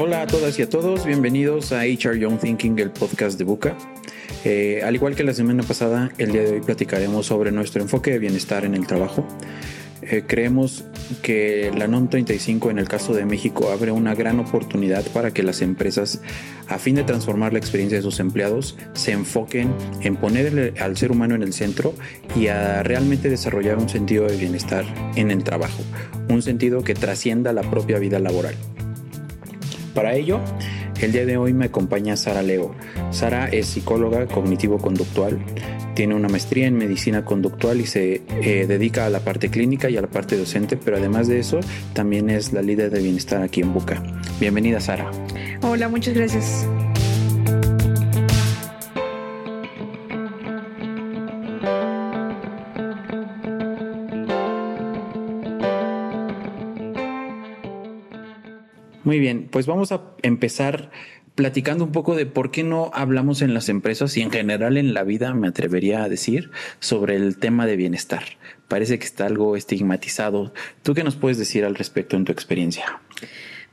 Hola a todas y a todos, bienvenidos a HR Young Thinking, el podcast de Buca. Eh, al igual que la semana pasada, el día de hoy platicaremos sobre nuestro enfoque de bienestar en el trabajo. Eh, creemos que la NOM 35 en el caso de México abre una gran oportunidad para que las empresas, a fin de transformar la experiencia de sus empleados, se enfoquen en poner al ser humano en el centro y a realmente desarrollar un sentido de bienestar en el trabajo, un sentido que trascienda la propia vida laboral. Para ello, el día de hoy me acompaña Sara Leo. Sara es psicóloga cognitivo-conductual, tiene una maestría en medicina conductual y se eh, dedica a la parte clínica y a la parte docente, pero además de eso también es la líder de bienestar aquí en Buca. Bienvenida Sara. Hola, muchas gracias. Muy bien, pues vamos a empezar platicando un poco de por qué no hablamos en las empresas y en general en la vida, me atrevería a decir, sobre el tema de bienestar. Parece que está algo estigmatizado. ¿Tú qué nos puedes decir al respecto en tu experiencia?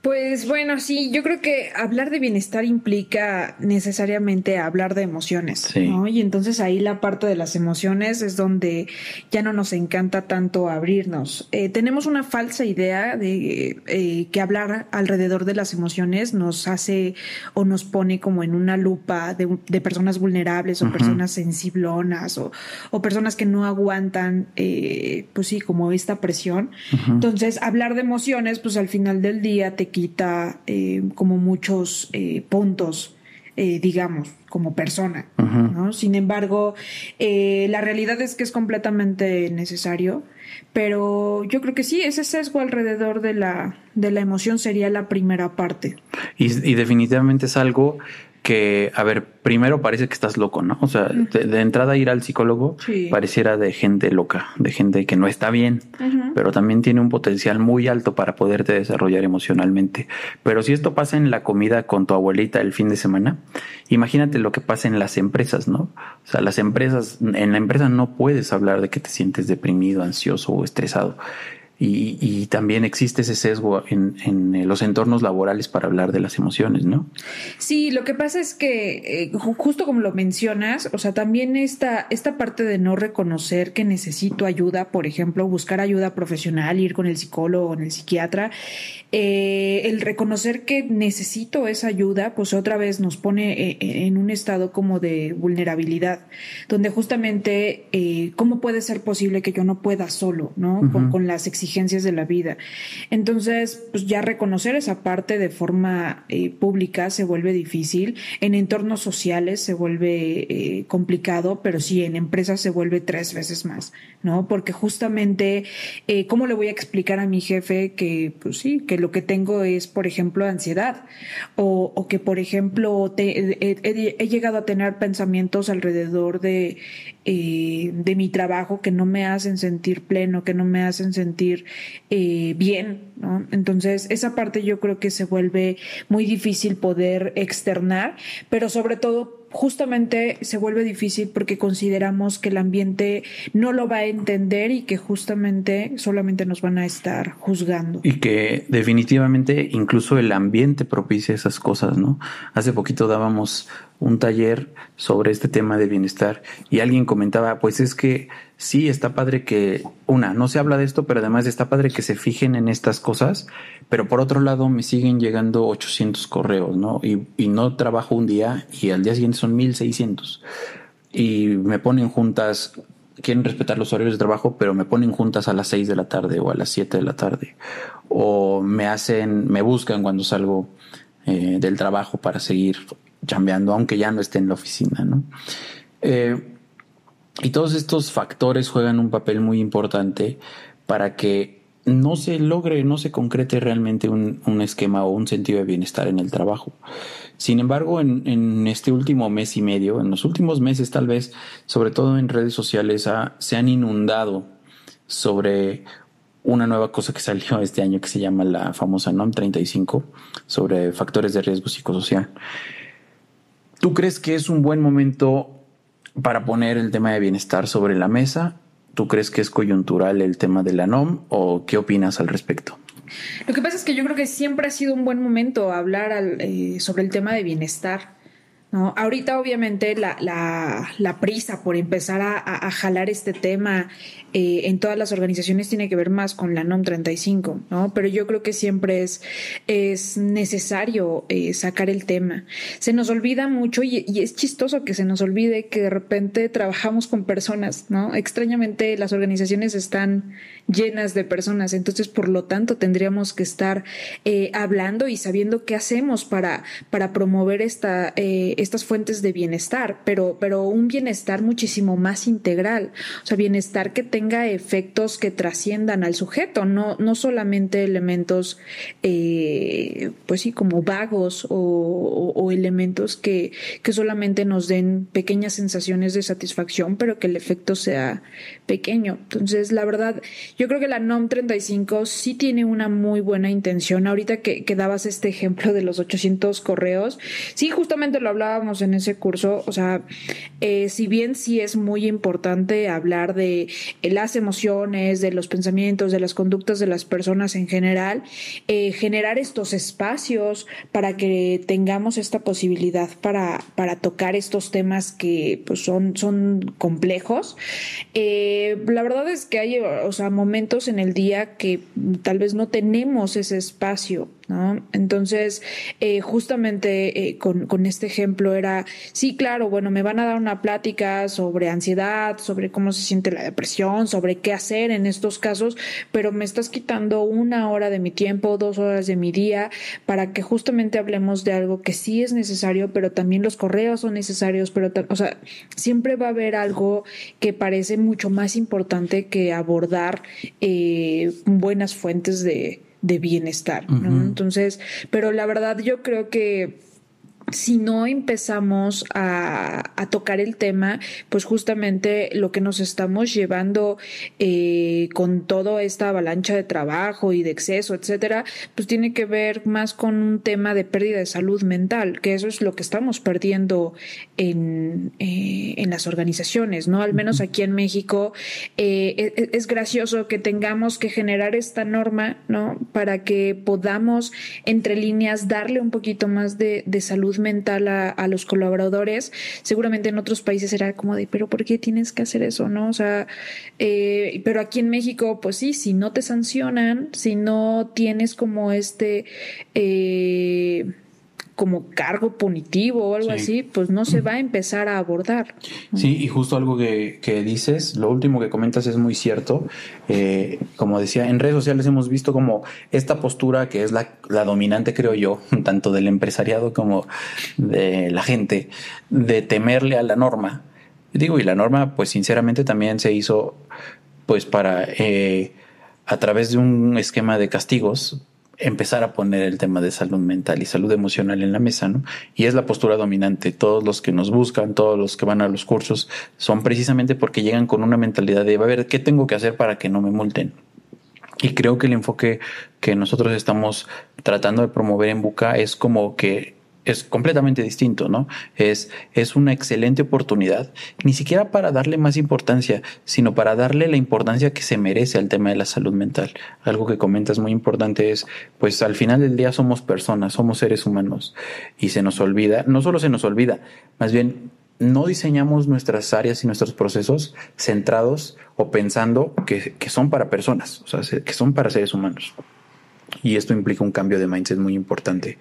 Pues bueno, sí, yo creo que hablar de bienestar implica necesariamente hablar de emociones, ¿no? Y entonces ahí la parte de las emociones es donde ya no nos encanta tanto abrirnos. Eh, tenemos una falsa idea de eh, que hablar alrededor de las emociones nos hace o nos pone como en una lupa de, personas vulnerables o personas sensiblonas o, o, personas que no aguantan, eh, pues sí, como esta presión. Entonces, hablar de emociones, pues al final del día te quita eh, como muchos eh, puntos, eh, digamos, como persona. ¿no? Sin embargo, la realidad es que es completamente necesario, pero yo creo que sí, ese sesgo alrededor de la, de la emoción sería la primera parte. y definitivamente es algo que, a ver, primero parece que estás loco, ¿no? O sea, de, entrada ir al psicólogo pareciera de gente loca, de gente que no está bien, pero también tiene un potencial muy alto para poderte desarrollar emocionalmente. Pero si esto pasa en la comida con tu abuelita el fin de semana, imagínate lo que pasa en las empresas, ¿no? O sea, las empresas, en la empresa no puedes hablar de que te sientes deprimido, ansioso o estresado. Y, también existe ese sesgo en, en, los entornos laborales para hablar de las emociones, ¿no? Sí, lo que pasa es que, eh, justo como lo mencionas, o sea, también esta, esta parte de no reconocer que necesito ayuda, por ejemplo, buscar ayuda profesional, ir con el psicólogo o el psiquiatra, eh, el reconocer que necesito esa ayuda, pues otra vez nos pone eh, en un estado como de vulnerabilidad, donde justamente, ¿cómo puede ser posible que yo no pueda solo, ¿no? con, con las exigencias exigencias de la vida. Entonces, pues ya reconocer esa parte de forma eh, pública se vuelve difícil, en entornos sociales se vuelve eh, complicado, pero sí en empresas se vuelve tres veces más, ¿no? Porque justamente, eh, ¿cómo le voy a explicar a mi jefe que, pues sí, que lo que tengo es, por ejemplo, ansiedad? O, que, por ejemplo, he, llegado a tener pensamientos alrededor de, de mi trabajo que no me hacen sentir pleno, que no me hacen sentir eh, bien, ¿no? Entonces, esa parte yo creo que se vuelve muy difícil poder externar, pero sobre todo justamente se vuelve difícil porque consideramos que el ambiente no lo va a entender y que justamente solamente nos van a estar juzgando. Y que definitivamente incluso el ambiente propicia esas cosas, ¿no? Hace poquito dábamos un taller sobre este tema de bienestar y alguien comentaba, pues es que sí, está padre que, una, no se habla de esto, pero además está padre que se fijen en estas cosas, pero por otro lado me siguen llegando 800 correos, ¿no? Y, y no trabajo un día y al día siguiente son 1600. Y me ponen juntas, quieren respetar los horarios de trabajo, pero me ponen juntas a las 6 de la tarde o a las 7 de la tarde. O me hacen, me buscan cuando salgo eh, del trabajo para seguir chambeando, aunque ya no esté en la oficina, ¿no? Eh, y todos estos factores juegan un papel muy importante para que no se logre, no se concrete realmente un, esquema o un sentido de bienestar en el trabajo. Sin embargo, en, este último mes y medio, en los últimos meses tal vez, sobre todo en redes sociales, se han inundado sobre una nueva cosa que salió este año que se llama la famosa NOM 35 sobre factores de riesgo psicosocial. ¿Tú crees que es un buen momento para poner el tema de bienestar sobre la mesa. ¿Tú crees que es coyuntural el tema de la NOM o qué opinas al respecto? Lo que pasa es que yo creo que siempre ha sido un buen momento hablar eh, sobre el tema de bienestar. Ahorita obviamente la, la, prisa por empezar a, jalar este tema eh, en todas las organizaciones tiene que ver más con la NOM 35, ¿no? Pero yo creo que siempre es, es necesario eh, sacar el tema. Se nos olvida mucho y, es chistoso que se nos olvide que de repente trabajamos con personas, ¿no? Extrañamente las organizaciones están llenas de personas, entonces por lo tanto tendríamos que estar eh, hablando y sabiendo qué hacemos para, para promover esta, estas fuentes de bienestar, pero, pero un bienestar muchísimo más integral, o sea, bienestar que tenga efectos que trasciendan al sujeto, no, no solamente elementos, eh, pues sí, como vagos o, elementos que, que, solamente nos den pequeñas sensaciones de satisfacción, pero que el efecto sea pequeño. Entonces, la verdad, yo creo que la NOM 35 sí tiene una muy buena intención. Ahorita que, que dabas este ejemplo de los 800 correos, sí, justamente lo hablábamos en ese curso, o sea, eh, si bien sí es muy importante hablar de las emociones, de los pensamientos, de las conductas de las personas en general, eh, generar estos espacios para que tengamos esta posibilidad para, para tocar estos temas que pues, son, son complejos. Eh, la verdad es que hay o sea, en el día que tal vez no tenemos ese espacio ¿no? Entonces, eh, justamente eh, con, con, este ejemplo era, sí, claro, bueno, me van a dar una plática sobre ansiedad, sobre cómo se siente la depresión, sobre qué hacer en estos casos, pero me estás quitando una hora de mi tiempo, dos horas de mi día, para que justamente hablemos de algo que sí es necesario, pero también los correos son necesarios, pero, o sea, siempre va a haber algo que parece mucho más importante que abordar eh, buenas fuentes de de bienestar, ¿no? Entonces, pero la verdad yo creo que si no empezamos a, tocar el tema, pues justamente lo que nos estamos llevando eh, con toda esta avalancha de trabajo y de exceso, etcétera, pues tiene que ver más con un tema de pérdida de salud mental, que eso es lo que estamos perdiendo en, eh, en las organizaciones, ¿no? Al menos aquí en México eh, e, e, es, gracioso que tengamos que generar esta norma, ¿no? Para que podamos, entre líneas, darle un poquito más de, de salud mental a, los colaboradores, seguramente en otros países era como de, pero ¿por qué tienes que hacer eso? ¿No? O sea, eh, pero aquí en México, pues sí, si no te sancionan, si no tienes como este... Eh, como cargo punitivo o algo así, pues no se va a empezar a abordar. Sí, y justo algo que, que dices, lo último que comentas es muy cierto. Eh, como decía, en redes sociales hemos visto como esta postura que es la, la dominante, creo yo, tanto del empresariado como de la gente, de temerle a la norma. Digo, y la norma, pues sinceramente también se hizo, pues para, eh, a través de un esquema de castigos, empezar a poner el tema de salud mental y salud emocional en la mesa, ¿no? Y es la postura dominante. Todos los que nos buscan, todos los que van a los cursos, son precisamente porque llegan con una mentalidad de, a ver, ¿qué tengo que hacer para que no me multen? Y creo que el enfoque que nosotros estamos tratando de promover en Buca es como que es completamente distinto, ¿no? Es, es una excelente oportunidad, ni siquiera para darle más importancia, sino para darle la importancia que se merece al tema de la salud mental. Algo que comentas muy importante es, pues al final del día somos personas, somos seres humanos y se nos olvida, no solo se nos olvida, más bien no diseñamos nuestras áreas y nuestros procesos centrados o pensando que, que son para personas, o sea, que son para seres humanos. Y esto implica un cambio de mindset muy importante.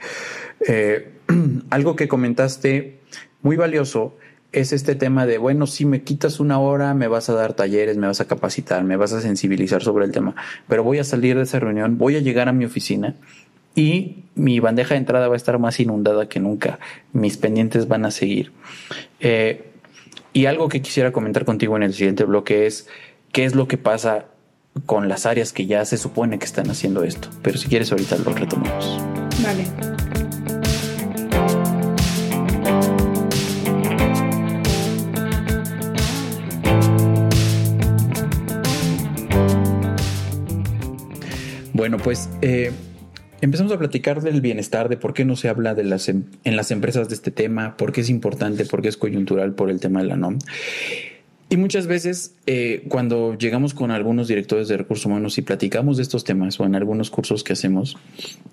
Eh, algo que comentaste muy valioso es este tema de, bueno, si me quitas una hora, me vas a dar talleres, me vas a capacitar, me vas a sensibilizar sobre el tema, pero voy a salir de esa reunión, voy a llegar a mi oficina y mi bandeja de entrada va a estar más inundada que nunca, mis pendientes van a seguir. Eh, y algo que quisiera comentar contigo en el siguiente bloque es qué es lo que pasa con las áreas que ya se supone que están haciendo esto. Pero si quieres ahorita lo retomamos. Vale. Bueno, pues eh, empezamos a platicar del bienestar, de por qué no se habla de las, em, en las empresas de este tema, por qué es importante, por qué es coyuntural por el tema de la NOM. Y muchas veces eh, cuando llegamos con algunos directores de recursos humanos y platicamos de estos temas o en algunos cursos que hacemos,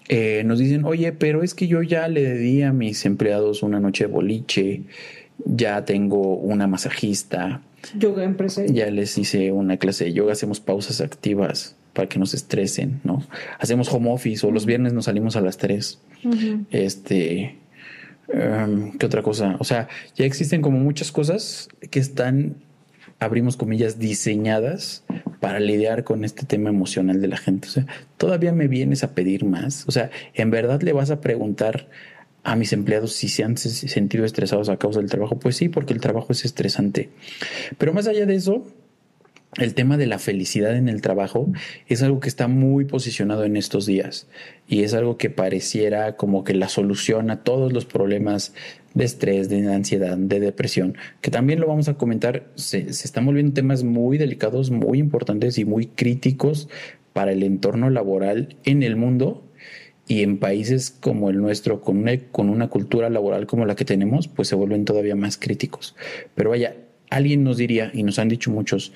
eh, nos dicen, oye, pero es que yo ya le di a mis empleados una noche de boliche, ya tengo una masajista. Yoga empresario. Ya les hice una clase de yoga, hacemos pausas activas para que no se estresen, ¿no? Hacemos home office o los viernes nos salimos a las 3. Este, em, ¿qué otra cosa? O sea, ya existen como muchas cosas que están, abrimos comillas, diseñadas para lidiar con este tema emocional de la gente. O sea, todavía me vienes a pedir más. O sea, ¿en verdad le vas a preguntar a mis empleados si se han sentido estresados a causa del trabajo? Pues sí, porque el trabajo es estresante. Pero más allá de eso, el tema de la felicidad en el trabajo es algo que está muy posicionado en estos días y es algo que pareciera como que la solución a todos los problemas de estrés, de ansiedad, de depresión, que también lo vamos a comentar, se, se están volviendo temas muy delicados, muy importantes y muy críticos para el entorno laboral en el mundo y en países como el nuestro, con con una cultura laboral como la que tenemos, pues se vuelven todavía más críticos. Pero vaya, alguien nos diría, y nos han dicho muchos,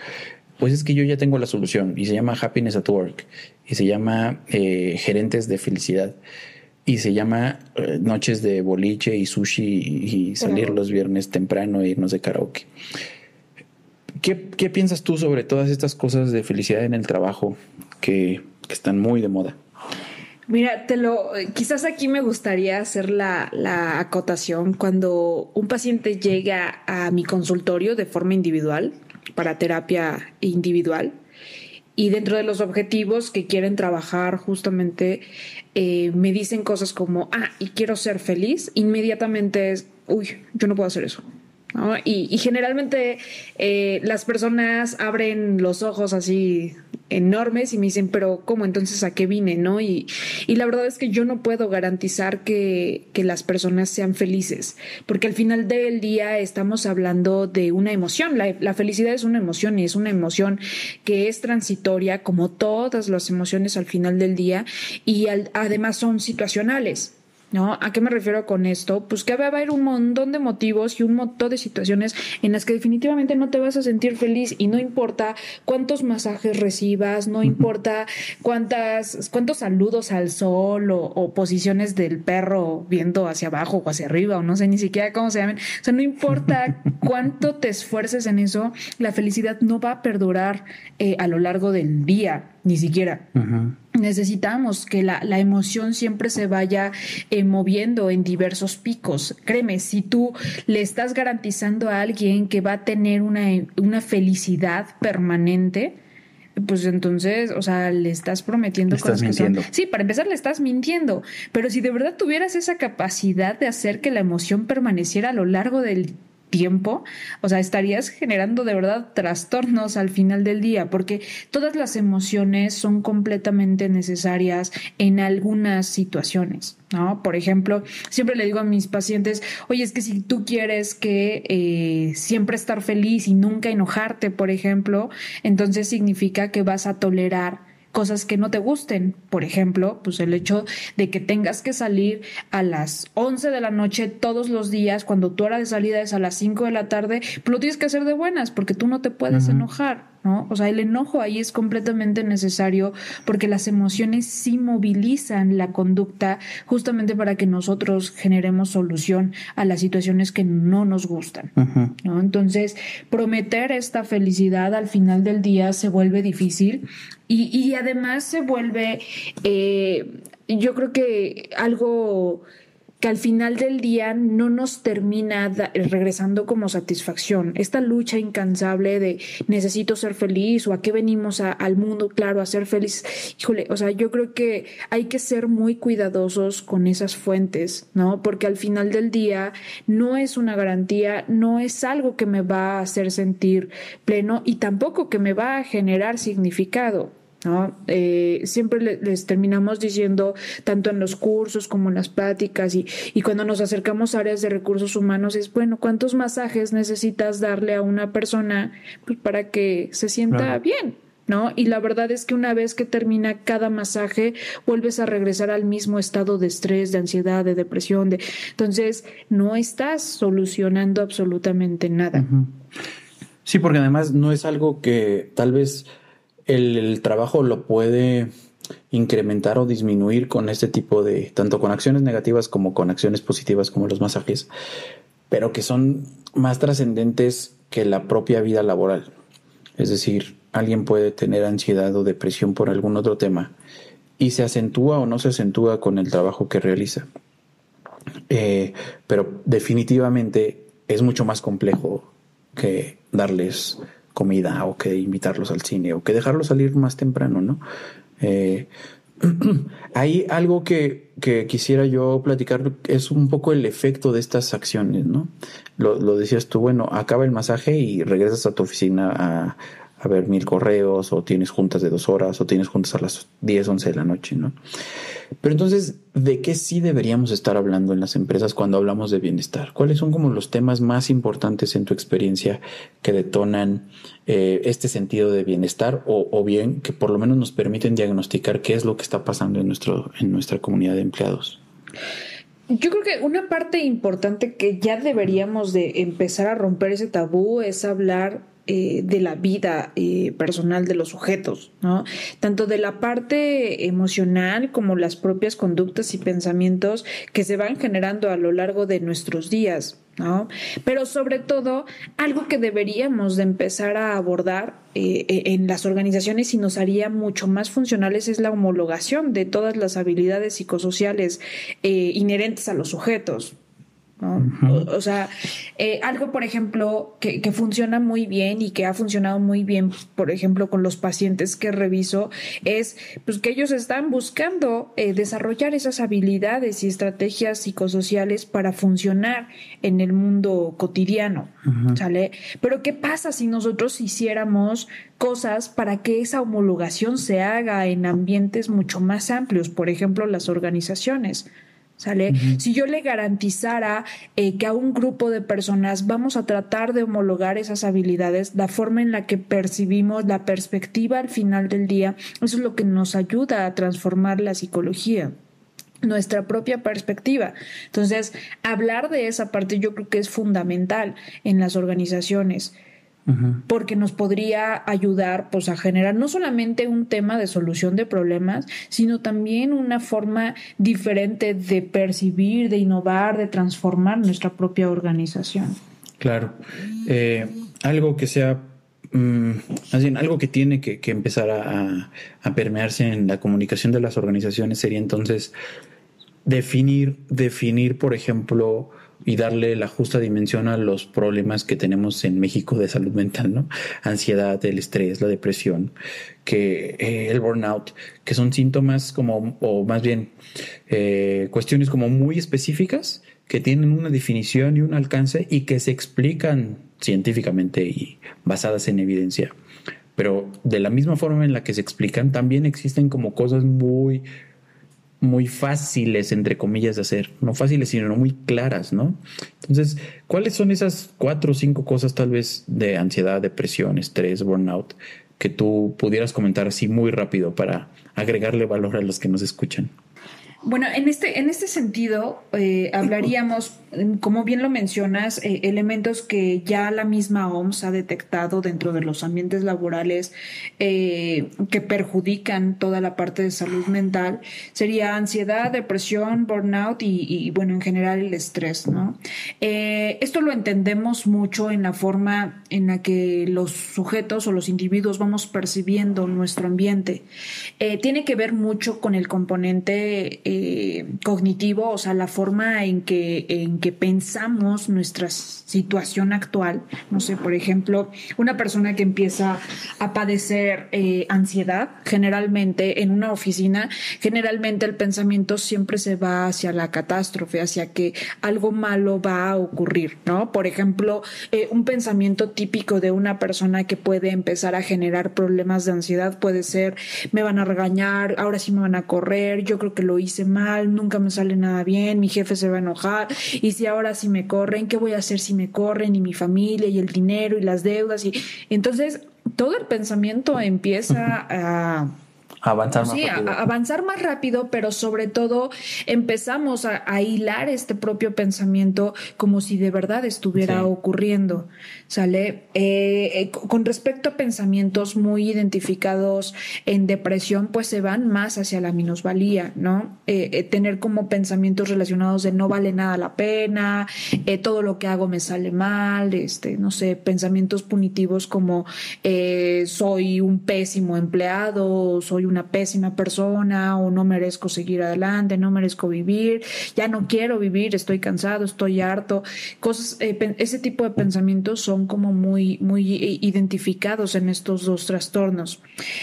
pues es que yo ya tengo la solución y se llama Happiness at Work y se llama eh, Gerentes de Felicidad y se llama eh, Noches de Boliche y Sushi y, salir los viernes temprano e irnos de karaoke. ¿Qué, ¿Qué, piensas tú sobre todas estas cosas de felicidad en el trabajo que, que están muy de moda? Mira, te lo, quizás aquí me gustaría hacer la, la, acotación cuando un paciente llega a mi consultorio de forma individual para terapia individual y dentro de los objetivos que quieren trabajar justamente eh, me dicen cosas como, ah, y quiero ser feliz, inmediatamente es, uy, yo no puedo hacer eso. Y, generalmente eh, las personas abren los ojos así enormes y me dicen, pero ¿cómo entonces a qué vine? ¿No? Y, y la verdad es que yo no puedo garantizar que, que, las personas sean felices, porque al final del día estamos hablando de una emoción. La, la felicidad es una emoción y es una emoción que es transitoria, como todas las emociones al final del día, y además son situacionales. ¿No? ¿A qué me refiero con esto? Pues que va a haber un montón de motivos y un montón de situaciones en las que definitivamente no te vas a sentir feliz y no importa cuántos masajes recibas, no importa cuántas, cuántos saludos al sol o, posiciones del perro viendo hacia abajo o hacia arriba o no sé ni siquiera cómo se llaman. O sea, no importa cuánto te esfuerces en eso, la felicidad no va a perdurar eh, a lo largo del día, ni siquiera necesitamos que la, la, emoción siempre se vaya eh, moviendo en diversos picos. Créeme, si tú le estás garantizando a alguien que va a tener una, una felicidad permanente, pues entonces, o sea, le estás prometiendo cosas mintiendo. Sí, para empezar le estás mintiendo, pero si de verdad tuvieras esa capacidad de hacer que la emoción permaneciera a lo largo del tiempo, o sea, estarías generando de verdad trastornos al final del día, porque todas las emociones son completamente necesarias en algunas situaciones, ¿no? Por ejemplo, siempre le digo a mis pacientes, oye, es que si tú quieres que eh, siempre estar feliz y nunca enojarte, por ejemplo, entonces significa que vas a tolerar cosas que no te gusten. Por ejemplo, pues el hecho de que tengas que salir a las 11 de la noche todos los días cuando tu hora de salida es a las 5 de la tarde, pues lo tienes que hacer de buenas porque tú no te puedes enojar. ¿No? O sea, el enojo ahí es completamente necesario porque las emociones sí movilizan la conducta justamente para que nosotros generemos solución a las situaciones que no nos gustan, ¿no? Entonces, prometer esta felicidad al final del día se vuelve difícil y, y además se vuelve, eh, yo creo que algo que al final del día no nos termina regresando como satisfacción. Esta lucha incansable de necesito ser feliz o a qué venimos al mundo, claro, a ser feliz. Híjole, o sea, yo creo que hay que ser muy cuidadosos con esas fuentes, ¿no? Porque al final del día no es una garantía, no es algo que me va a hacer sentir pleno y tampoco que me va a generar significado. ¿No? Eh, siempre les terminamos diciendo, tanto en los cursos como en las pláticas y, y, cuando nos acercamos a áreas de recursos humanos, es, bueno, ¿cuántos masajes necesitas darle a una persona pues, para que se sienta bien? ¿No? Y la verdad es que una vez que termina cada masaje, vuelves a regresar al mismo estado de estrés, de ansiedad, de depresión. De... Entonces, no estás solucionando absolutamente nada. Sí, porque además no es algo que tal vez el, trabajo lo puede incrementar o disminuir con este tipo de, tanto con acciones negativas como con acciones positivas como los masajes, pero que son más trascendentes que la propia vida laboral. Es decir, alguien puede tener ansiedad o depresión por algún otro tema y se acentúa o no se acentúa con el trabajo que realiza. Eh, pero definitivamente es mucho más complejo que darles comida o que invitarlos al cine o que dejarlos salir más temprano, ¿no? Eh, hay algo que, que, quisiera yo platicar, es un poco el efecto de estas acciones, ¿no? Lo, lo decías tú, bueno, acaba el masaje y regresas a tu oficina a, a ver mil correos o tienes juntas de dos horas o tienes juntas a las 10, 11 de la noche, ¿no? Pero entonces, ¿de qué sí deberíamos estar hablando en las empresas cuando hablamos de bienestar? ¿Cuáles son como los temas más importantes en tu experiencia que detonan eh, este sentido de bienestar o, o, bien que por lo menos nos permiten diagnosticar qué es lo que está pasando en, nuestro, en nuestra comunidad de empleados? Yo creo que una parte importante que ya deberíamos de empezar a romper ese tabú es hablar eh, de la vida eh, personal de los sujetos, ¿no? Tanto de la parte emocional como las propias conductas y pensamientos que se van generando a lo largo de nuestros días. Pero sobre todo, algo que deberíamos de empezar a abordar eh, en las organizaciones y nos haría mucho más funcionales es la homologación de todas las habilidades psicosociales inherentes a los sujetos, o, sea, eh, algo, por ejemplo, que, funciona muy bien y que ha funcionado muy bien, por ejemplo, con los pacientes que reviso, es pues que ellos están buscando eh, desarrollar esas habilidades y estrategias psicosociales para funcionar en el mundo cotidiano, ¿sale? Pero ¿qué pasa si nosotros hiciéramos cosas para que esa homologación se haga en ambientes mucho más amplios, por ejemplo, las organizaciones? ¿Sale? Si yo le garantizara eh, que a un grupo de personas vamos a tratar de homologar esas habilidades, la forma en la que percibimos la perspectiva al final del día, eso es lo que nos ayuda a transformar la psicología nuestra propia perspectiva. Entonces, hablar de esa parte yo creo que es fundamental en las organizaciones porque nos podría ayudar pues a generar no solamente un tema de solución de problemas, sino también una forma diferente de percibir, de innovar, de transformar nuestra propia organización. Claro. Eh, algo que sea mm, algo que tiene que, empezar a, a, permearse en la comunicación de las organizaciones sería entonces definir, definir, por ejemplo, y darle la justa dimensión a los problemas que tenemos en México de salud mental, ¿no? Ansiedad, el estrés, la depresión, que eh, el burnout, que son síntomas como, o más bien eh, cuestiones como muy específicas que tienen una definición y un alcance y que se explican científicamente y basadas en evidencia. Pero de la misma forma en la que se explican, también existen como cosas muy muy fáciles, entre comillas, de hacer. No fáciles, sino muy claras, ¿no? Entonces, ¿cuáles son esas cuatro o cinco cosas tal vez de ansiedad, depresión, estrés, burnout, que tú pudieras comentar así muy rápido para agregarle valor a los que nos escuchan? Bueno, en este, en este sentido, eh, hablaríamos, como bien lo mencionas, eh, elementos que ya la misma OMS ha detectado dentro de los ambientes laborales eh, que perjudican toda la parte de salud mental. Sería ansiedad, depresión, burnout y, bueno, en general el estrés, ¿no? esto lo entendemos mucho en la forma en la que los sujetos o los individuos vamos percibiendo nuestro ambiente. tiene que ver mucho con el componente eh, cognitivo, o sea, la forma en que pensamos nuestra situación actual. No sé, por ejemplo, una persona que empieza a padecer eh, ansiedad, generalmente en una oficina, generalmente el pensamiento siempre se va hacia la catástrofe, hacia que algo malo va a ocurrir, ¿no? Por ejemplo, eh, un pensamiento típico de una persona que puede empezar a generar problemas de ansiedad puede ser, me van a regañar, ahora sí me van a correr, yo creo que lo hice mal, nunca me sale nada bien, mi jefe se va a enojar, y si ahora sí me corren, ¿qué voy a hacer si me corren? Y mi familia, y el dinero, y las deudas, y entonces todo el pensamiento empieza a Avanzar más sí, rápido. avanzar más rápido, pero sobre todo empezamos a, hilar este propio pensamiento como si de verdad estuviera ocurriendo. ¿Sale? Eh, eh, con respecto a pensamientos muy identificados en depresión, pues se van más hacia la minusvalía, ¿no? Eh, tener como pensamientos relacionados de no vale nada la pena, todo lo que hago me sale mal, este, no sé, pensamientos punitivos como soy un pésimo empleado, soy un una pésima persona o no merezco seguir adelante, no merezco vivir, ya no quiero vivir, estoy cansado, estoy harto. Cosas, eh, ese tipo de pensamientos son como muy, muy identificados en estos dos trastornos.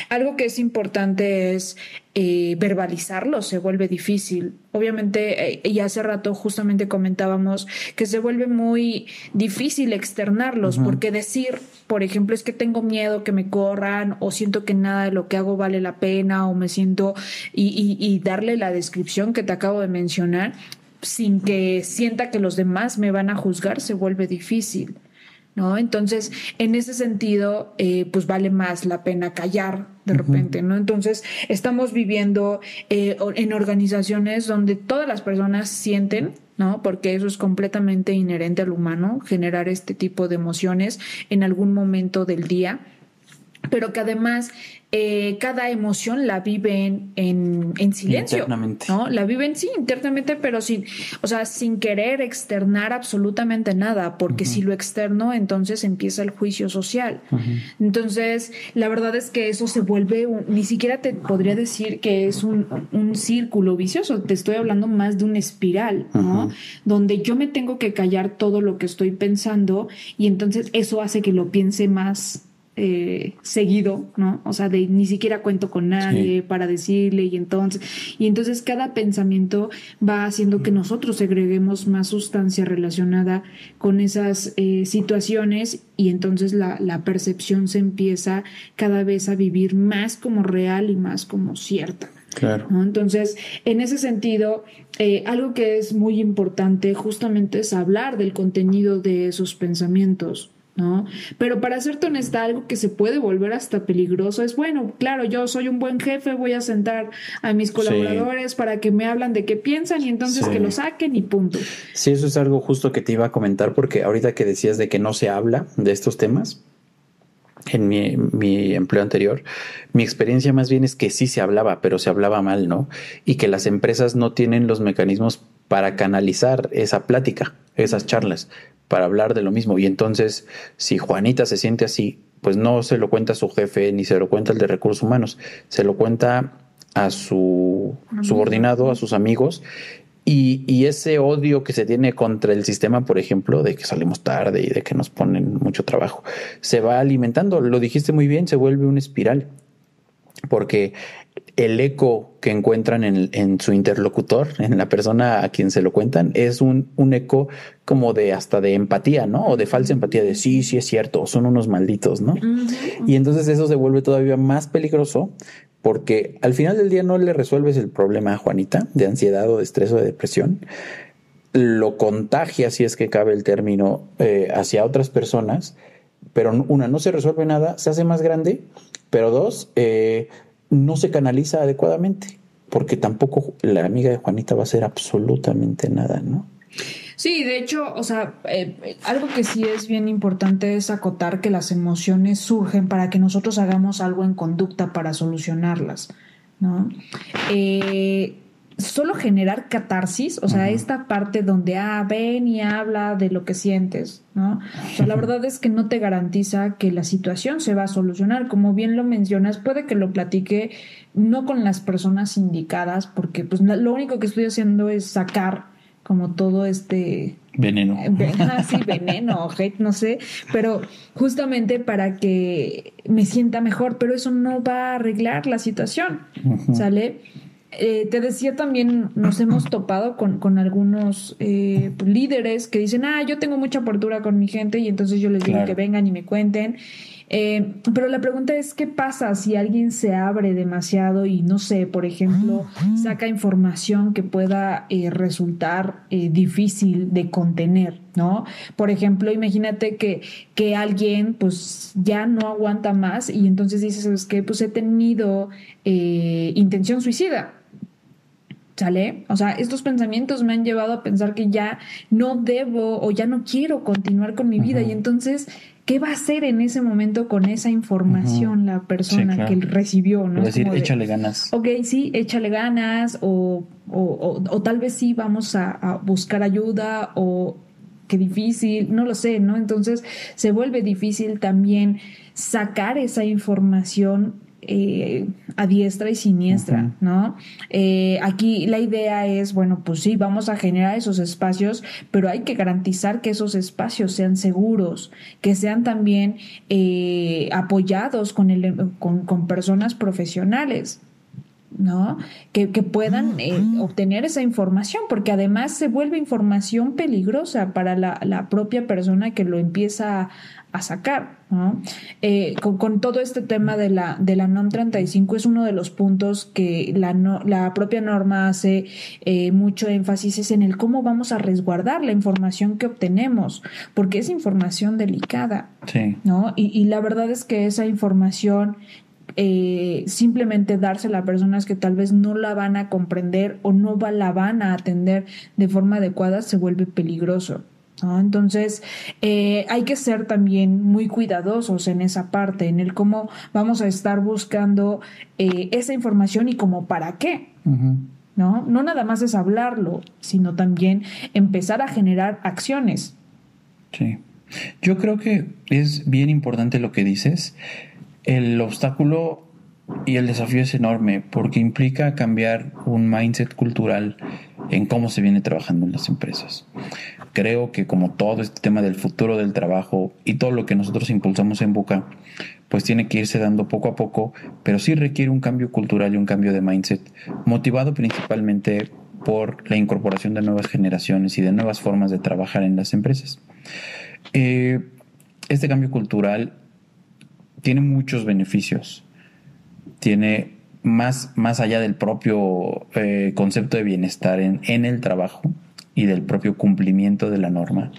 Algo que es importante es eh, verbalizarlo se vuelve difícil. Obviamente, eh, y hace rato justamente comentábamos que se vuelve muy difícil externarlos, porque decir, por ejemplo, es que tengo miedo que me corran, o siento que nada de lo que hago vale la pena, o me siento, y, y darle la descripción que te acabo de mencionar, sin que sienta que los demás me van a juzgar, se vuelve difícil. ¿No? Entonces, en ese sentido, eh, pues vale más la pena callar de repente, ¿no? Entonces, estamos viviendo eh, en organizaciones donde todas las personas sienten, ¿no? Porque eso es completamente inherente al humano, generar este tipo de emociones en algún momento del día pero que además eh, cada emoción la viven en, en, silencio. Internamente. ¿no? La viven, sí, internamente, pero sin, o sea, sin querer externar absolutamente nada, porque si lo externo, entonces empieza el juicio social. Entonces, la verdad es que eso se vuelve, ni siquiera te podría decir que es un, un, círculo vicioso, te estoy hablando más de una espiral, ¿no? Donde yo me tengo que callar todo lo que estoy pensando y entonces eso hace que lo piense más eh, seguido, ¿no? O sea, de ni siquiera cuento con nadie para decirle y entonces, y entonces cada pensamiento va haciendo que nosotros segreguemos más sustancia relacionada con esas eh, situaciones y entonces la, percepción se empieza cada vez a vivir más como real y más como cierta. Claro. Entonces, en ese sentido, eh, algo que es muy importante justamente es hablar del contenido de esos pensamientos. ¿No? Pero para serte honesta, algo que se puede volver hasta peligroso es, bueno, claro, yo soy un buen jefe, voy a sentar a mis colaboradores para que me hablan de qué piensan y entonces que lo saquen y punto. Sí, eso es algo justo que te iba a comentar porque ahorita que decías de que no se habla de estos temas, en mi, mi, empleo anterior, mi experiencia más bien es que sí se hablaba, pero se hablaba mal, ¿no? Y que las empresas no tienen los mecanismos para canalizar esa plática, esas charlas para hablar de lo mismo. Y entonces, si Juanita se siente así, pues no se lo cuenta a su jefe ni se lo cuenta al de recursos humanos, se lo cuenta a su subordinado, a sus amigos. Y, y, ese odio que se tiene contra el sistema, por ejemplo, de que salimos tarde y de que nos ponen mucho trabajo, se va alimentando. Lo dijiste muy bien, se vuelve una espiral. Porque el eco que encuentran en, su interlocutor, en la persona a quien se lo cuentan, es un, un, eco como de hasta de empatía, ¿no? O de falsa empatía, de sí, sí es cierto, son unos malditos, ¿no? Y entonces eso se vuelve todavía más peligroso porque al final del día no le resuelves el problema a Juanita de ansiedad o de estrés o de depresión, lo contagia, si es que cabe el término, eh, hacia otras personas, pero una, no se resuelve nada, se hace más grande, pero dos, eh, no se canaliza adecuadamente, porque tampoco la amiga de Juanita va a hacer absolutamente nada, ¿no? Sí, de hecho, o sea, eh, algo que sí es bien importante es acotar que las emociones surgen para que nosotros hagamos algo en conducta para solucionarlas, ¿no? Eh, solo generar catarsis, o sea, esta parte donde, ah, ven y habla de lo que sientes, ¿no? O sea, la verdad es que no te garantiza que la situación se va a solucionar. Como bien lo mencionas, puede que lo platique no con las personas indicadas, porque pues lo único que estoy haciendo es sacar como todo este veneno. Ah, sí, veneno, hate, no sé, pero justamente para que me sienta mejor, pero eso no va a arreglar la situación, ¿sale? Eh, te decía también, nos hemos topado con, con algunos eh, líderes que dicen, ah, yo tengo mucha apertura con mi gente y entonces yo les digo que vengan y me cuenten. Eh, pero la pregunta es, ¿qué pasa si alguien se abre demasiado y, no sé, por ejemplo, saca información que pueda resultar difícil de contener? ¿no? Por ejemplo, imagínate que, que alguien pues ya no aguanta más y entonces dices, ¿sabes qué? Pues he tenido eh, intención suicida. ¿Sale? O sea, estos pensamientos me han llevado a pensar que ya no debo o ya no quiero continuar con mi vida y entonces ¿qué va a hacer en ese momento con esa información la persona que recibió? ¿no? Es decir, échale ganas. Ok, sí, échale ganas o, o, o, tal vez sí vamos a, a, buscar ayuda o qué difícil, no lo sé, ¿no? Entonces se vuelve difícil también sacar esa información eh, a diestra y siniestra, ¿no? Eh, aquí la idea es, bueno, pues sí, vamos a generar esos espacios, pero hay que garantizar que esos espacios sean seguros, que sean también eh, apoyados con, el, con, con personas profesionales. ¿No? Que, que puedan eh, obtener esa información, porque además se vuelve información peligrosa para la, la propia persona que lo empieza a sacar. ¿no? Eh, con, con, todo este tema de la, de la NOM 35 es uno de los puntos que la, no, la propia norma hace eh, mucho énfasis es en el cómo vamos a resguardar la información que obtenemos, porque es información delicada. Sí. ¿no? Y, y la verdad es que esa información eh, simplemente dársela a personas que tal vez no la van a comprender o no va, la van a atender de forma adecuada se vuelve peligroso. ¿no? Entonces, eh, hay que ser también muy cuidadosos en esa parte, en el cómo vamos a estar buscando eh, esa información y como para qué. Uh -huh. ¿no? no nada más es hablarlo, sino también empezar a generar acciones. Sí. Yo creo que es bien importante lo que dices. El obstáculo y el desafío es enorme porque implica cambiar un mindset cultural en cómo se viene trabajando en las empresas. Creo que como todo este tema del futuro del trabajo y todo lo que nosotros impulsamos en Buca, pues tiene que irse dando poco a poco, pero sí requiere un cambio cultural y un cambio de mindset, motivado principalmente por la incorporación de nuevas generaciones y de nuevas formas de trabajar en las empresas. Eh, este cambio cultural tiene muchos beneficios. Tiene más, más allá del propio eh, concepto de bienestar en, en, el trabajo y del propio cumplimiento de la norma,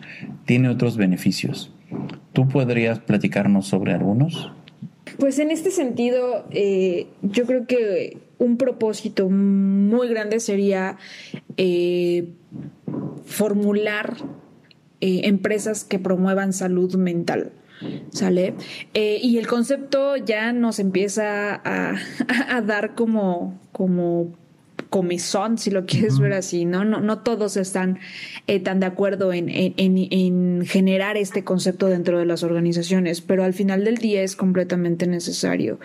tiene otros beneficios. ¿Tú podrías platicarnos sobre algunos? Pues en este sentido, eh, yo creo que un propósito muy grande sería eh, formular empresas que promuevan salud mental. ¿Sale? Eh, y el concepto ya nos empieza a, a, a dar como, como comezón, si lo quieres uh -huh. ver así, ¿no? No, no todos están eh, tan de acuerdo en, en, en, generar este concepto dentro de las organizaciones, pero al final del día es completamente necesario.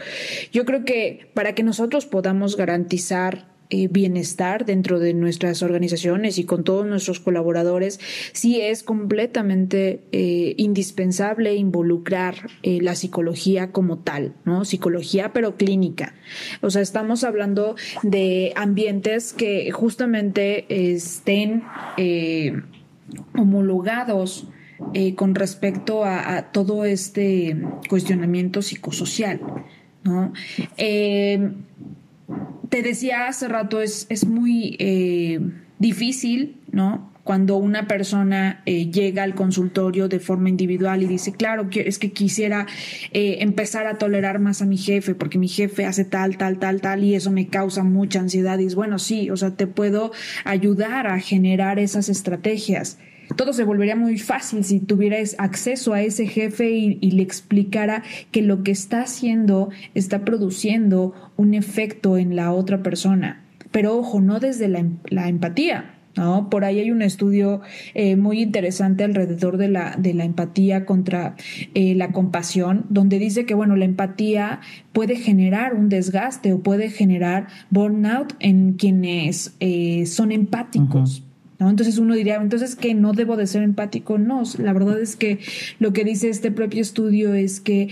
Yo creo que para que nosotros podamos garantizar eh, bienestar dentro de nuestras organizaciones y con todos nuestros colaboradores, sí es completamente eh, indispensable involucrar eh, la psicología como tal, ¿no? Psicología, pero clínica. O sea, estamos hablando de ambientes que justamente estén homologados con respecto a, a, todo este cuestionamiento psicosocial, ¿no? Eh, te decía hace rato, es, es muy eh, difícil, ¿no? Cuando una persona eh, llega al consultorio de forma individual y dice, claro, es que quisiera eh, empezar a tolerar más a mi jefe porque mi jefe hace tal, tal, tal, tal y eso me causa mucha ansiedad. Y es bueno, sí, o sea, te puedo ayudar a generar esas estrategias todo se volvería muy fácil si tuvieras acceso a ese jefe y, le explicara que lo que está haciendo está produciendo un efecto en la otra persona. Pero ojo, no desde la, la empatía. ¿No? Por ahí hay un estudio eh, muy interesante alrededor de la, empatía contra eh, la compasión, donde dice que, bueno, la empatía puede generar un desgaste o puede generar burnout en quienes eh, son empáticos. ¿No? Entonces uno diría, entonces que no debo de ser empático. No, la verdad es que lo que dice este propio estudio es que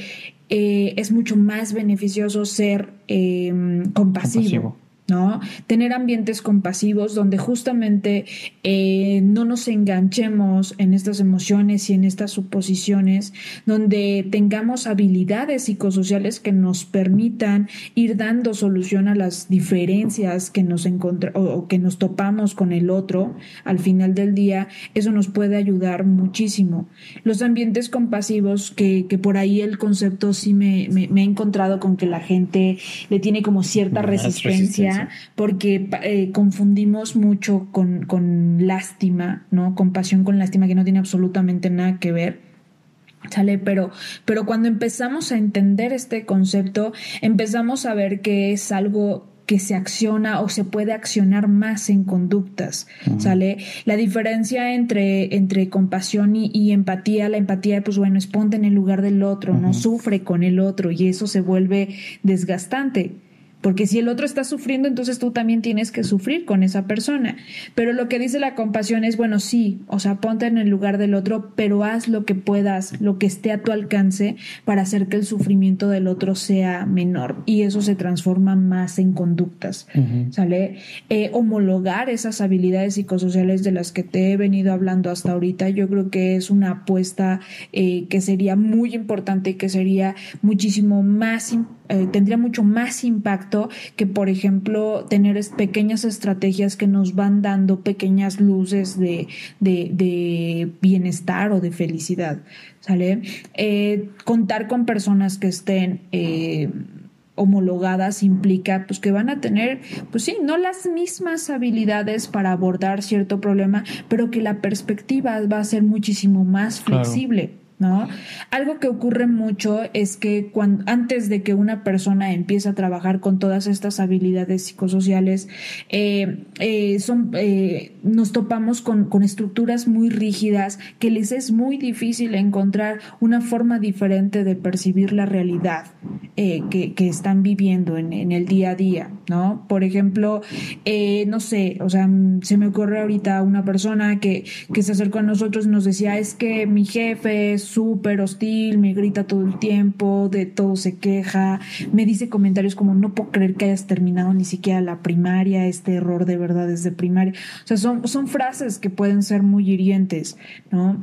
eh, es mucho más beneficioso ser eh, compasivo. compasivo. ¿No? Tener ambientes compasivos donde justamente eh, no nos enganchemos en estas emociones y en estas suposiciones, donde tengamos habilidades psicosociales que nos permitan ir dando solución a las diferencias que nos o que nos topamos con el otro al final del día, eso nos puede ayudar muchísimo. Los ambientes compasivos, que, que por ahí el concepto sí me, me, me, he encontrado con que la gente le tiene como cierta resistencia porque eh, confundimos mucho con, con lástima, ¿no? Compasión con lástima que no tiene absolutamente nada que ver. ¿Sale? Pero, pero cuando empezamos a entender este concepto, empezamos a ver que es algo que se acciona o se puede accionar más en conductas, ¿sale? La diferencia entre, entre compasión y, empatía, la empatía, pues bueno, es ponte en el lugar del otro, no sufre con el otro y eso se vuelve desgastante. Porque si el otro está sufriendo, entonces tú también tienes que sufrir con esa persona. Pero lo que dice la compasión es, bueno, sí, o sea, ponte en el lugar del otro, pero haz lo que puedas, lo que esté a tu alcance para hacer que el sufrimiento del otro sea menor. Y eso se transforma más en conductas, ¿sale? Eh, homologar esas habilidades psicosociales de las que te he venido hablando hasta ahorita, yo creo que es una apuesta eh, que sería muy importante y que sería muchísimo más importante eh, tendría mucho más impacto que, por ejemplo, tener pequeñas estrategias que nos van dando pequeñas luces de, de, bienestar o de felicidad. ¿Sale? Eh, contar con personas que estén eh, homologadas implica pues que van a tener pues sí no las mismas habilidades para abordar cierto problema pero que la perspectiva va a ser muchísimo más flexible ¿no? Algo que ocurre mucho es que cuando, antes de que una persona empiece a trabajar con todas estas habilidades psicosociales, eh, eh, son, eh, nos topamos con, estructuras muy rígidas que les es muy difícil encontrar una forma diferente de percibir la realidad que, están viviendo en, en, el día a día, ¿no? Por ejemplo, no sé, o sea, se me ocurre ahorita una persona que, que se acercó a nosotros y nos decía, es que mi jefe es súper hostil, me grita todo el tiempo, de todo se queja, me dice comentarios como no puedo creer que hayas terminado ni siquiera la primaria, este error de verdad desde primaria. O sea, son, son frases que pueden ser muy hirientes, ¿no?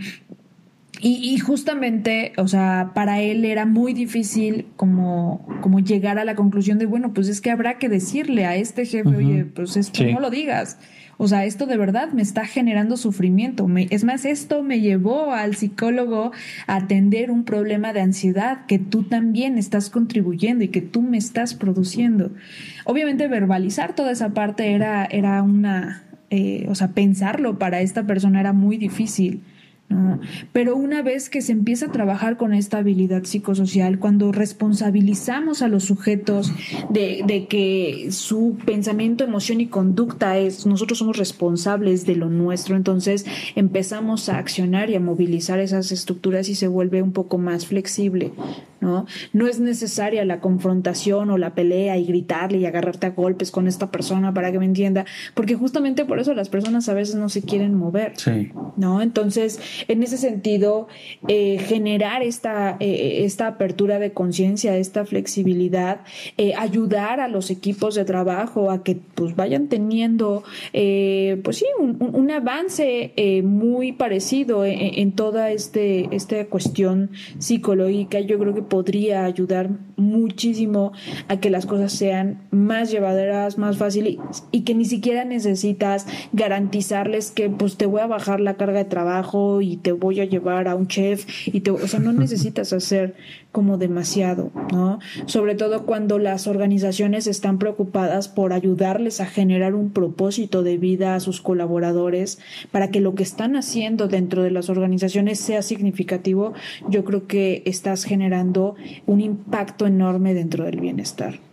Y, justamente, o sea, para él era muy difícil como, como llegar a la conclusión de, bueno, pues es que habrá que decirle a este jefe, oye, pues es que no lo digas. O sea, esto de verdad me está generando sufrimiento. es más, esto me llevó al psicólogo a atender un problema de ansiedad que tú también estás contribuyendo y que tú me estás produciendo. Obviamente verbalizar toda esa parte era, era una, eh, o sea, pensarlo para esta persona era muy difícil. Pero una vez que se empieza a trabajar con esta habilidad psicosocial, cuando responsabilizamos a los sujetos de, que su pensamiento, emoción y conducta es, nosotros somos responsables de lo nuestro, entonces empezamos a accionar y a movilizar esas estructuras y se vuelve un poco más flexible. ¿no? No es necesaria la confrontación o la pelea y gritarle y agarrarte a golpes con esta persona para que me entienda, porque justamente por eso las personas a veces no se quieren mover, ¿no? Entonces, en ese sentido, eh, generar esta, eh, esta apertura de conciencia, esta flexibilidad, eh, ayudar a los equipos de trabajo a que pues vayan teniendo, pues sí, un, avance muy parecido en, en, toda este, esta cuestión psicológica. Yo creo que podría ayudar muchísimo a que las cosas sean más llevaderas, más fáciles y que ni siquiera necesitas garantizarles que pues te voy a bajar la carga de trabajo y te voy a llevar a un chef y te, o sea, no necesitas hacer como demasiado, ¿no? Sobre todo cuando las organizaciones están preocupadas por ayudarles a generar un propósito de vida a sus colaboradores para que lo que están haciendo dentro de las organizaciones sea significativo, yo creo que estás generando un impacto enorme dentro del bienestar.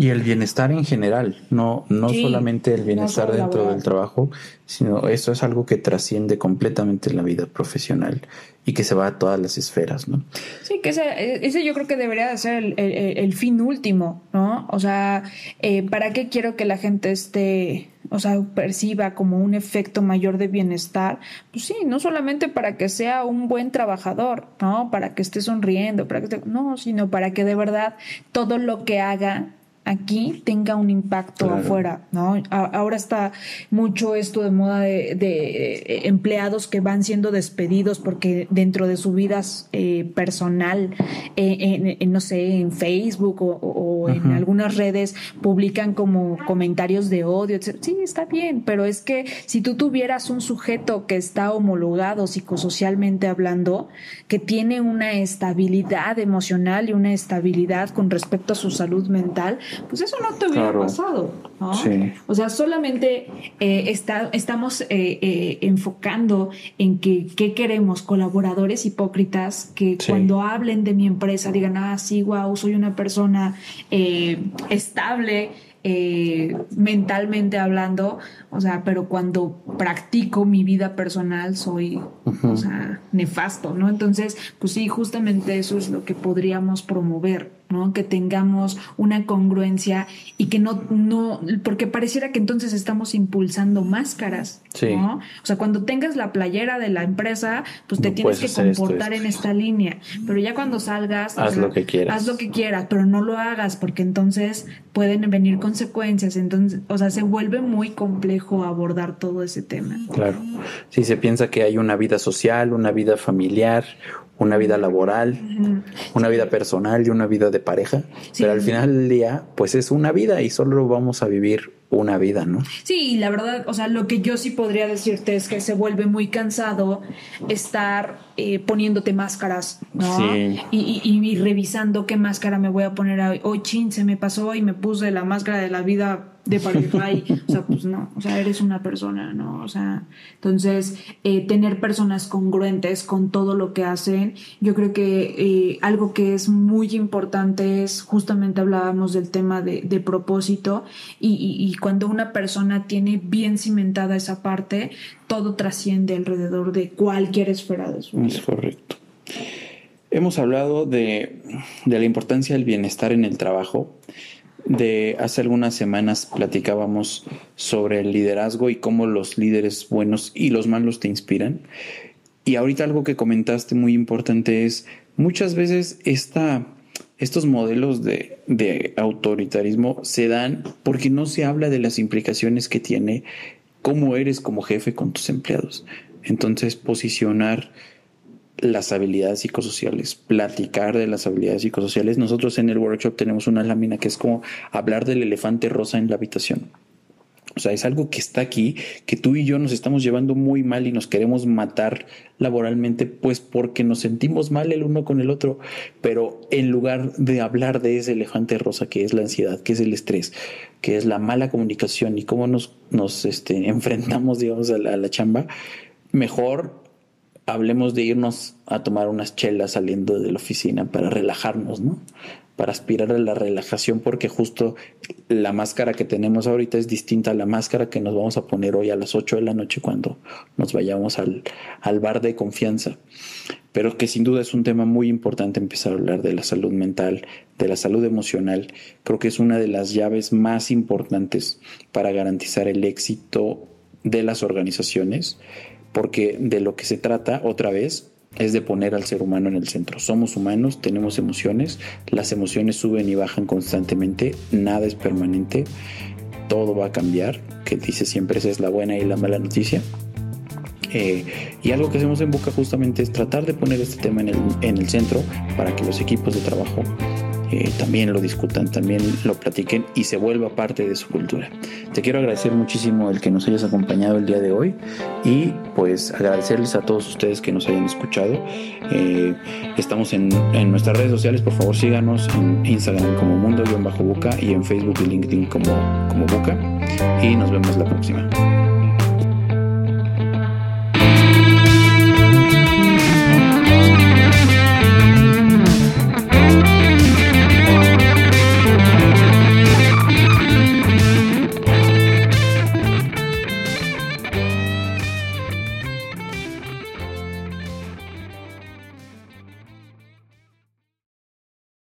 Y el bienestar en general, no, no solamente el bienestar dentro del trabajo, sino eso es algo que trasciende completamente la vida profesional y que se va a todas las esferas, ¿no? Sí, que ese, ese yo creo que debería ser el, fin último, ¿no? O sea, eh, ¿para qué quiero que la gente esté o sea, perciba como un efecto mayor de bienestar, pues sí, no solamente para que sea un buen trabajador, ¿no? Para que esté sonriendo, para que esté, no, sino para que de verdad todo lo que haga aquí tenga un impacto afuera, ¿no? ahora está mucho esto de moda de, eh, empleados que van siendo despedidos porque dentro de su vida eh, personal, eh, en, no sé, en Facebook o, en algunas redes publican como comentarios de odio, etc. Sí, está bien, pero es que si tú tuvieras un sujeto que está homologado psicosocialmente hablando, que tiene una estabilidad emocional y una estabilidad con respecto a su salud mental, pues eso no te hubiera pasado, ¿no? O sea, solamente eh, está, estamos eh, eh, enfocando en que qué queremos, colaboradores hipócritas que cuando hablen de mi empresa digan, ah, sí, wow, soy una persona estable, eh, mentalmente hablando, o sea, pero cuando practico mi vida personal soy, o sea, nefasto, ¿no? Entonces, pues sí, justamente eso es lo que podríamos promover, ¿no? Que tengamos una congruencia y que no, no, porque pareciera que entonces estamos impulsando máscaras, ¿no? O sea, cuando tengas la playera de la empresa, pues te tienes que comportar en esta línea, pero ya cuando salgas, haz lo que quieras. Haz lo que quieras, pero no lo hagas porque entonces pueden venir consecuencias, entonces, o sea, se vuelve muy complejo abordar todo ese tema. Claro. Si se piensa que hay una vida social, una vida familiar, una vida laboral, una vida personal y una vida de pareja, pero al final del día, pues es una vida y solo vamos a vivir una vida, ¿no? Sí, la verdad, o sea, lo que yo sí podría decirte es que se vuelve muy cansado estar eh, poniéndote máscaras, ¿no? Sí. Y, y, revisando qué máscara me voy a poner hoy. Hoy, chin, se me pasó y me puse la máscara de la vida de Parify, o sea, pues no, o sea, eres una persona, ¿no? O sea, entonces, eh, tener personas congruentes con todo lo que hacen, yo creo que eh, algo que es muy importante es, justamente hablábamos del tema de, de propósito, y, y, cuando una persona tiene bien cimentada esa parte, todo trasciende alrededor de cualquier esfera de su vida. Es correcto. Hemos hablado de, de la importancia del bienestar en el trabajo de hace algunas semanas platicábamos sobre el liderazgo y cómo los líderes buenos y los malos te inspiran. Y ahorita algo que comentaste muy importante es muchas veces esta, estos modelos de, de autoritarismo se dan porque no se habla de las implicaciones que tiene cómo eres como jefe con tus empleados. Entonces posicionar las habilidades psicosociales, platicar de las habilidades psicosociales. Nosotros en el workshop tenemos una lámina que es como hablar del elefante rosa en la habitación. O sea, es algo que está aquí, que tú y yo nos estamos llevando muy mal y nos queremos matar laboralmente, pues porque nos sentimos mal el uno con el otro. Pero en lugar de hablar de ese elefante rosa que es la ansiedad, que es el estrés, que es la mala comunicación y cómo nos, nos este, enfrentamos, digamos, a la, a la chamba, mejor hablemos de irnos a tomar unas chelas saliendo de la oficina para relajarnos, ¿no? Para aspirar a la relajación, porque justo la máscara que tenemos ahorita es distinta a la máscara que nos vamos a poner hoy a las 8 de la noche cuando nos vayamos al, al bar de confianza. Pero que sin duda es un tema muy importante empezar a hablar de la salud mental, de la salud emocional. Creo que es una de las llaves más importantes para garantizar el éxito de las organizaciones porque de lo que se trata otra vez es de poner al ser humano en el centro. Somos humanos, tenemos emociones, las emociones suben y bajan constantemente, nada es permanente, todo va a cambiar, que dice siempre esa es la buena y la mala noticia. Eh, y algo que hacemos en Boca justamente es tratar de poner este tema en el, en el centro para que los equipos de trabajo eh, también lo discutan, también lo platiquen y se vuelva parte de su cultura. Te quiero agradecer muchísimo el que nos hayas acompañado el día de hoy y pues agradecerles a todos ustedes que nos hayan escuchado. Eh, estamos en, nuestras redes sociales, por favor síganos en Instagram como Mundo-Buca y en Facebook y LinkedIn como, como Buca y nos vemos la próxima.